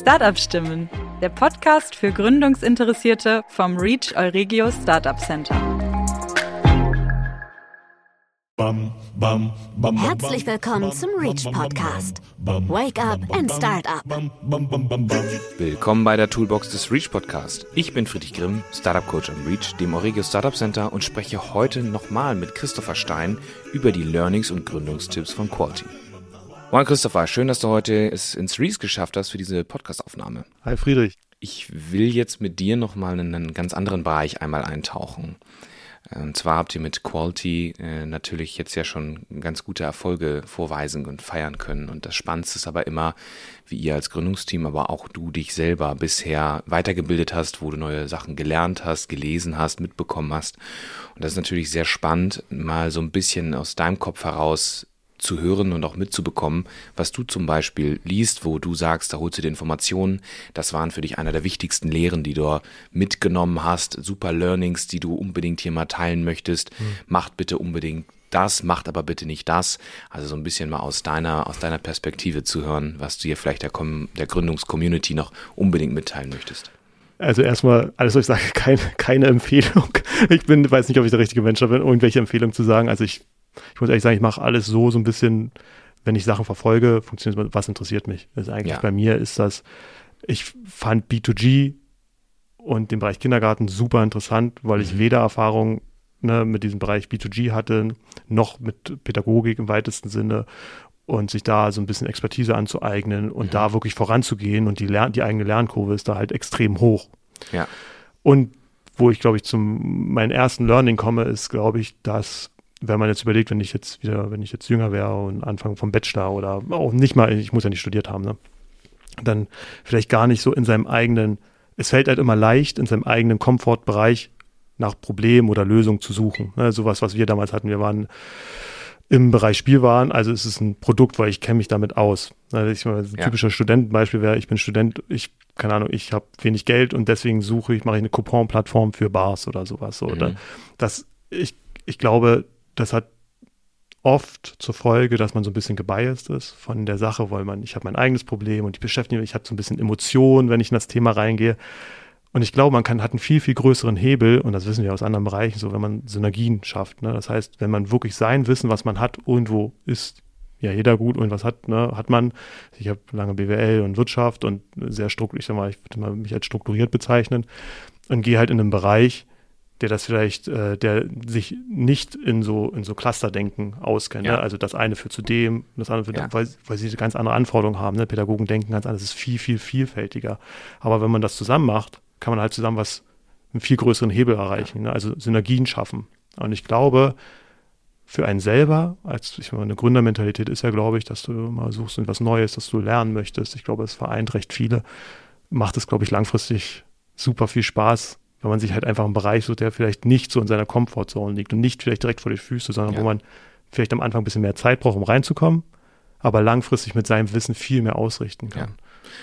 Startup Stimmen, der Podcast für Gründungsinteressierte vom Reach Euregio Startup Center. Herzlich willkommen zum Reach Podcast. Wake up and start up. Willkommen bei der Toolbox des Reach Podcast. Ich bin Friedrich Grimm, Startup Coach am Reach, dem Euregio Startup Center und spreche heute nochmal mit Christopher Stein über die Learnings und Gründungstipps von Quality. Moin Christopher, schön, dass du heute es ins Reese geschafft hast für diese Podcastaufnahme. Hi Friedrich. Ich will jetzt mit dir nochmal in einen ganz anderen Bereich einmal eintauchen. Und zwar habt ihr mit Quality äh, natürlich jetzt ja schon ganz gute Erfolge vorweisen und feiern können. Und das Spannendste ist aber immer, wie ihr als Gründungsteam, aber auch du dich selber bisher weitergebildet hast, wo du neue Sachen gelernt hast, gelesen hast, mitbekommen hast. Und das ist natürlich sehr spannend, mal so ein bisschen aus deinem Kopf heraus zu hören und auch mitzubekommen, was du zum Beispiel liest, wo du sagst, da holst du die Informationen. Das waren für dich einer der wichtigsten Lehren, die du mitgenommen hast. Super Learnings, die du unbedingt hier mal teilen möchtest. Mhm. Macht bitte unbedingt das, macht aber bitte nicht das. Also so ein bisschen mal aus deiner, aus deiner Perspektive zu hören, was du hier vielleicht der, der Gründungscommunity noch unbedingt mitteilen möchtest. Also erstmal, alles, was ich sage, keine, keine Empfehlung. Ich bin, weiß nicht, ob ich der richtige Mensch bin, irgendwelche Empfehlungen zu sagen. Also ich ich muss ehrlich sagen, ich mache alles so, so ein bisschen, wenn ich Sachen verfolge, funktioniert was interessiert mich. Also eigentlich ja. bei mir ist das, ich fand B2G und den Bereich Kindergarten super interessant, weil ich mhm. weder Erfahrung ne, mit diesem Bereich B2G hatte, noch mit Pädagogik im weitesten Sinne und sich da so ein bisschen Expertise anzueignen und mhm. da wirklich voranzugehen und die, Lern die eigene Lernkurve ist da halt extrem hoch. Ja. Und wo ich, glaube ich, zum meinen ersten Learning komme, ist, glaube ich, dass wenn man jetzt überlegt, wenn ich jetzt wieder, wenn ich jetzt jünger wäre und Anfang vom Bachelor oder auch nicht mal, ich muss ja nicht studiert haben, ne, dann vielleicht gar nicht so in seinem eigenen, es fällt halt immer leicht, in seinem eigenen Komfortbereich nach Problemen oder Lösungen zu suchen. Ne, sowas, was wir damals hatten. Wir waren im Bereich Spielwaren, also es ist ein Produkt, weil ich kenne mich damit aus. Also ich, ein ja. typischer Studentenbeispiel wäre, ich bin Student, ich, keine Ahnung, ich habe wenig Geld und deswegen suche ich, mache ich eine Coupon-Plattform für Bars oder sowas. Oder mhm. das, ich, ich glaube, das hat oft zur Folge, dass man so ein bisschen gebiased ist von der Sache, weil man, ich habe mein eigenes Problem und ich beschäftige mich, ich habe so ein bisschen Emotionen, wenn ich in das Thema reingehe. Und ich glaube, man kann, hat einen viel, viel größeren Hebel, und das wissen wir aus anderen Bereichen, so wenn man Synergien schafft. Ne? Das heißt, wenn man wirklich sein Wissen, was man hat, irgendwo ist, ja, jeder gut und was hat, ne, hat man. Ich habe lange BWL und Wirtschaft und sehr strukturiert, ich sag mal, ich würde mich als strukturiert bezeichnen und gehe halt in einen Bereich, der das vielleicht, äh, der sich nicht in so in so Clusterdenken auskennt. Ne? Ja. Ne? Also das eine führt zu dem, das andere ja. weil, weil sie ganz andere Anforderungen haben. Ne? Pädagogen denken ganz anders, es ist viel, viel vielfältiger. Aber wenn man das zusammen macht, kann man halt zusammen was, einen viel größeren Hebel erreichen, ne? also Synergien schaffen. Und ich glaube, für einen selber, als ich meine, eine Gründermentalität ist ja, glaube ich, dass du mal suchst und was Neues, dass du lernen möchtest. Ich glaube, es vereint recht viele. Macht es, glaube ich, langfristig super viel Spaß, wenn man sich halt einfach einen Bereich sucht, der vielleicht nicht so in seiner Komfortzone liegt und nicht vielleicht direkt vor die Füße, sondern ja. wo man vielleicht am Anfang ein bisschen mehr Zeit braucht, um reinzukommen, aber langfristig mit seinem Wissen viel mehr ausrichten kann. Ja.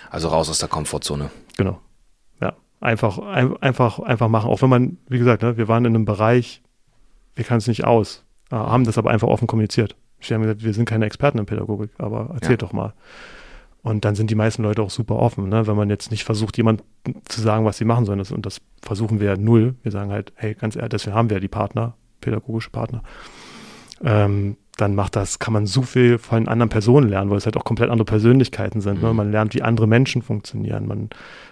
Also raus aus der Komfortzone. Genau. Ja. Einfach, ein, einfach, einfach machen. Auch wenn man, wie gesagt, ne, wir waren in einem Bereich, wir können es nicht aus, äh, haben das aber einfach offen kommuniziert. Wir haben gesagt, wir sind keine Experten in Pädagogik, aber erzählt ja. doch mal. Und dann sind die meisten Leute auch super offen, ne? wenn man jetzt nicht versucht, jemand zu sagen, was sie machen sollen. und das versuchen wir null. Wir sagen halt, hey, ganz ehrlich, deswegen haben wir ja die Partner, pädagogische Partner. Ähm, dann macht das, kann man so viel von anderen Personen lernen, weil es halt auch komplett andere Persönlichkeiten sind. Ne? Mhm. Man lernt, wie andere Menschen funktionieren. Man,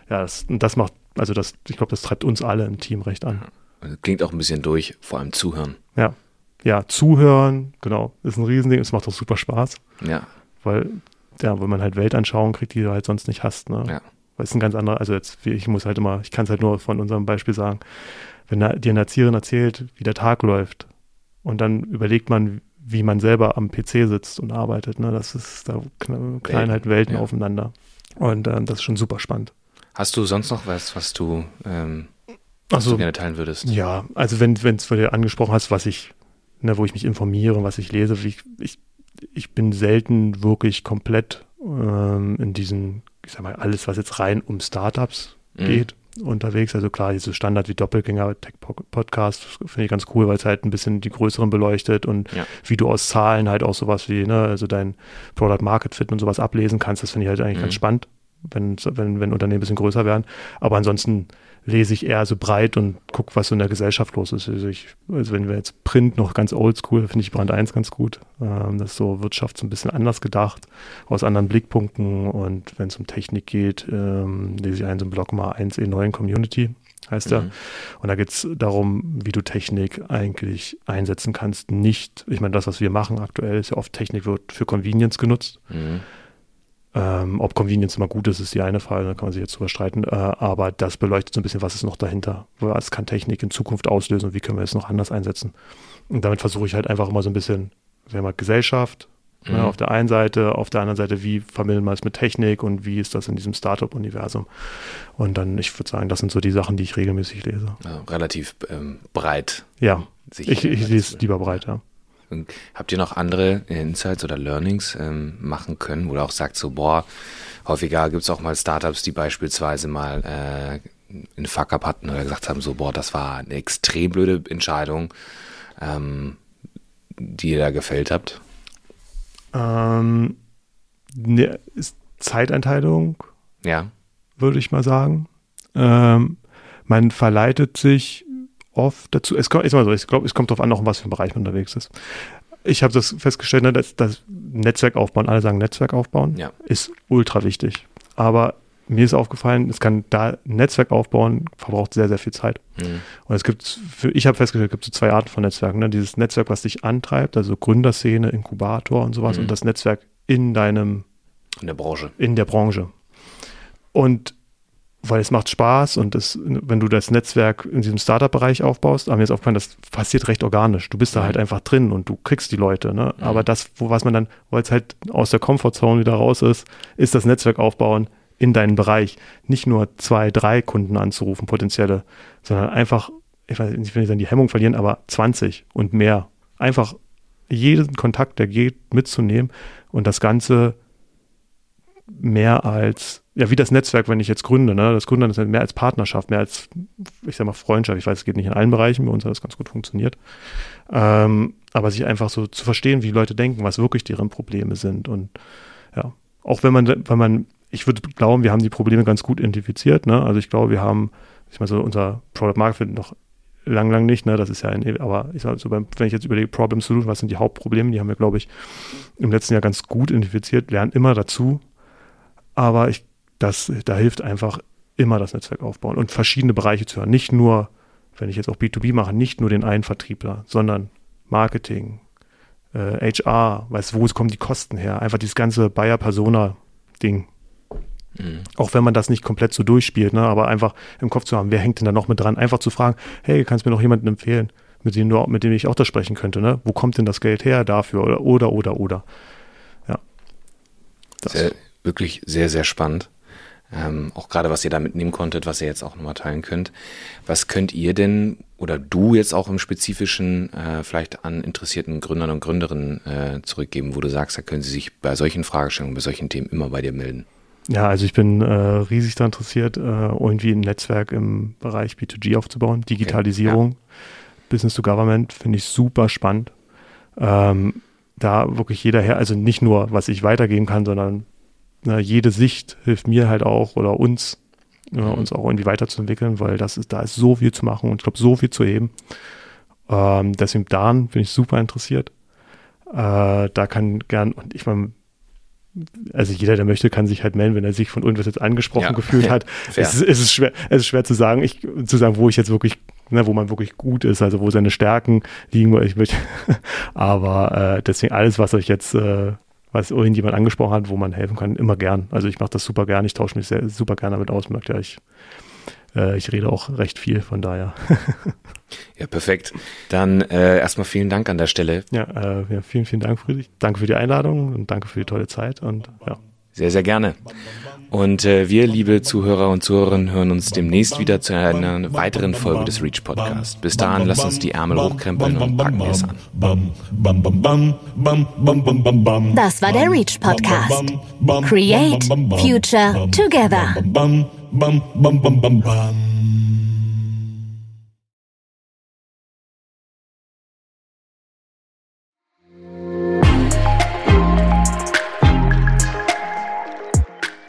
ja, das, das macht, also das, ich glaube, das treibt uns alle im Team recht an. Also klingt auch ein bisschen durch, vor allem zuhören. Ja. Ja, zuhören, genau, ist ein Riesending. Es macht auch super Spaß. Ja. Weil ja, weil man halt Weltanschauungen kriegt, die du halt sonst nicht hast. Ne? Ja. Weil es ein ganz anderer, also jetzt, ich muss halt immer, ich kann es halt nur von unserem Beispiel sagen, wenn dir eine Erzieherin erzählt, wie der Tag läuft und dann überlegt man, wie man selber am PC sitzt und arbeitet, ne? das ist, da knallen halt Welten ja. aufeinander. Und ähm, das ist schon super spannend. Hast du sonst noch was, was du, ähm, was also, du gerne teilen würdest? Ja, also wenn es du angesprochen hast, was ich, ne, wo ich mich informiere, was ich lese, wie ich, ich ich bin selten wirklich komplett ähm, in diesen, ich sag mal, alles, was jetzt rein um Startups mhm. geht, unterwegs. Also klar, diese Standard wie Doppelgänger Tech Podcast finde ich ganz cool, weil es halt ein bisschen die größeren beleuchtet und ja. wie du aus Zahlen halt auch sowas wie, ne, also dein Product Market Fit und sowas ablesen kannst, das finde ich halt eigentlich mhm. ganz spannend. Wenn, wenn, wenn Unternehmen ein bisschen größer werden. Aber ansonsten lese ich eher so breit und gucke, was so in der Gesellschaft los ist. Also, ich, also wenn wir jetzt Print noch ganz oldschool, finde ich Brand 1 ganz gut. Ähm, das ist so Wirtschaft so ein bisschen anders gedacht, aus anderen Blickpunkten. Und wenn es um Technik geht, ähm, lese ich einen so einen Blog mal 1E9 Community heißt er. Mhm. Und da geht es darum, wie du Technik eigentlich einsetzen kannst. Nicht, ich meine, das, was wir machen aktuell, ist ja oft Technik wird für Convenience genutzt. Mhm. Ähm, ob Convenience immer gut ist, ist die eine Frage, da kann man sich jetzt drüber streiten. Äh, aber das beleuchtet so ein bisschen, was ist noch dahinter. Was kann Technik in Zukunft auslösen und wie können wir es noch anders einsetzen? Und damit versuche ich halt einfach immer so ein bisschen, sagen wir mal, Gesellschaft, Ne, mhm. Ja, auf der einen Seite, auf der anderen Seite, wie vermitteln wir es mit Technik und wie ist das in diesem Startup-Universum? Und dann, ich würde sagen, das sind so die Sachen, die ich regelmäßig lese. Ja, relativ ähm, breit. Ja, ich, ich lese lieber breit, ja. Habt ihr noch andere Insights oder Learnings ähm, machen können, wo du auch sagst, so, boah, häufiger gibt es auch mal Startups, die beispielsweise mal äh, einen Fuck-up hatten oder gesagt haben, so, boah, das war eine extrem blöde Entscheidung, ähm, die ihr da gefällt habt? Ähm, ne, ist Zeiteinteilung. Ja. Würde ich mal sagen. Ähm, man verleitet sich oft dazu. Es kommt, ist mal so, ich glaube, es kommt darauf an, auch in was für einem Bereich man unterwegs ist. Ich habe das festgestellt, ne, dass das Netzwerk aufbauen, alle sagen Netzwerk aufbauen, ja. ist ultra wichtig. Aber mir ist aufgefallen, es kann da ein Netzwerk aufbauen, verbraucht sehr, sehr viel Zeit. Mhm. Und es gibt, ich habe festgestellt, es gibt so zwei Arten von Netzwerken. Ne? Dieses Netzwerk, was dich antreibt, also Gründerszene, Inkubator und sowas, mhm. und das Netzwerk in deinem in der Branche. In der Branche. Und weil es macht Spaß und es, wenn du das Netzwerk in diesem Startup-Bereich aufbaust, haben wir jetzt aufgefallen, das passiert recht organisch. Du bist da halt einfach drin und du kriegst die Leute. Ne? Mhm. Aber das, wo was man dann, weil es halt aus der Comfortzone wieder raus ist, ist das Netzwerk aufbauen in deinen Bereich. Nicht nur zwei, drei Kunden anzurufen, potenzielle, sondern einfach, ich weiß nicht, ich will nicht sagen, die Hemmung verlieren, aber 20 und mehr. Einfach jeden Kontakt, der geht, mitzunehmen und das Ganze mehr als, ja, wie das Netzwerk, wenn ich jetzt gründe, ne? Das Gründen ist mehr als Partnerschaft, mehr als, ich sag mal, Freundschaft. Ich weiß, es geht nicht in allen Bereichen, bei uns hat das ganz gut funktioniert. Ähm, aber sich einfach so zu verstehen, wie Leute denken, was wirklich deren Probleme sind und ja, auch wenn man, wenn man ich würde glauben, wir haben die Probleme ganz gut identifiziert. Ne? Also ich glaube, wir haben, ich meine, so unser Product Market noch lang, lang nicht, ne? Das ist ja ein, aber ich sag so beim, wenn ich jetzt überlege, Problem Solution, was sind die Hauptprobleme, die haben wir, glaube ich, im letzten Jahr ganz gut identifiziert, lernen immer dazu. Aber ich, das, da hilft einfach immer das Netzwerk aufbauen und verschiedene Bereiche zu hören. Nicht nur, wenn ich jetzt auch B2B mache, nicht nur den einen Vertriebler, sondern Marketing, äh, HR, weißt wo kommen die Kosten her? Einfach dieses ganze Buyer-Persona-Ding Mhm. Auch wenn man das nicht komplett so durchspielt, ne? aber einfach im Kopf zu haben, wer hängt denn da noch mit dran? Einfach zu fragen, hey, kannst du mir noch jemanden empfehlen, mit dem, du, mit dem ich auch da sprechen könnte? Ne? Wo kommt denn das Geld her dafür? Oder, oder, oder, oder. Ja. Sehr, wirklich sehr, sehr spannend. Ähm, auch gerade, was ihr da mitnehmen konntet, was ihr jetzt auch nochmal teilen könnt. Was könnt ihr denn oder du jetzt auch im Spezifischen äh, vielleicht an interessierten Gründern und Gründerinnen äh, zurückgeben, wo du sagst, da können sie sich bei solchen Fragestellungen, bei solchen Themen immer bei dir melden? Ja, also ich bin äh, riesig daran interessiert, äh, irgendwie ein Netzwerk im Bereich B2G aufzubauen. Digitalisierung, okay, ja. Business to Government finde ich super spannend. Ähm, da wirklich jeder her, also nicht nur, was ich weitergeben kann, sondern na, jede Sicht hilft mir halt auch oder uns, äh, uns auch irgendwie weiterzuentwickeln, weil das ist, da ist so viel zu machen und ich glaube, so viel zu heben. Ähm, deswegen daran bin ich super interessiert. Äh, da kann gern, und ich meine, also jeder, der möchte, kann sich halt melden, wenn er sich von irgendwas jetzt angesprochen ja. gefühlt hat. es, ist, es, ist schwer, es ist schwer zu sagen, ich, zu sagen, wo ich jetzt wirklich, ne, wo man wirklich gut ist, also wo seine Stärken liegen, wo ich möchte. Aber äh, deswegen alles, was euch jetzt, äh, was irgendjemand angesprochen hat, wo man helfen kann, immer gern. Also ich mache das super gern, ich tausche mich sehr, super gerne damit aus, merkt ja, ich äh, ich rede auch recht viel, von daher. ja, perfekt. Dann äh, erstmal vielen Dank an der Stelle. Ja, äh, ja, vielen, vielen Dank, Friedrich. Danke für die Einladung und danke für die tolle Zeit und ja. Sehr, sehr gerne. Und äh, wir, liebe Zuhörer und Zuhörerinnen, hören uns demnächst wieder zu einer weiteren Folge des Reach Podcast. Bis dahin, lasst uns die Ärmel hochkrempeln und packen wir es an. Das war der Reach Podcast. Create Future Together.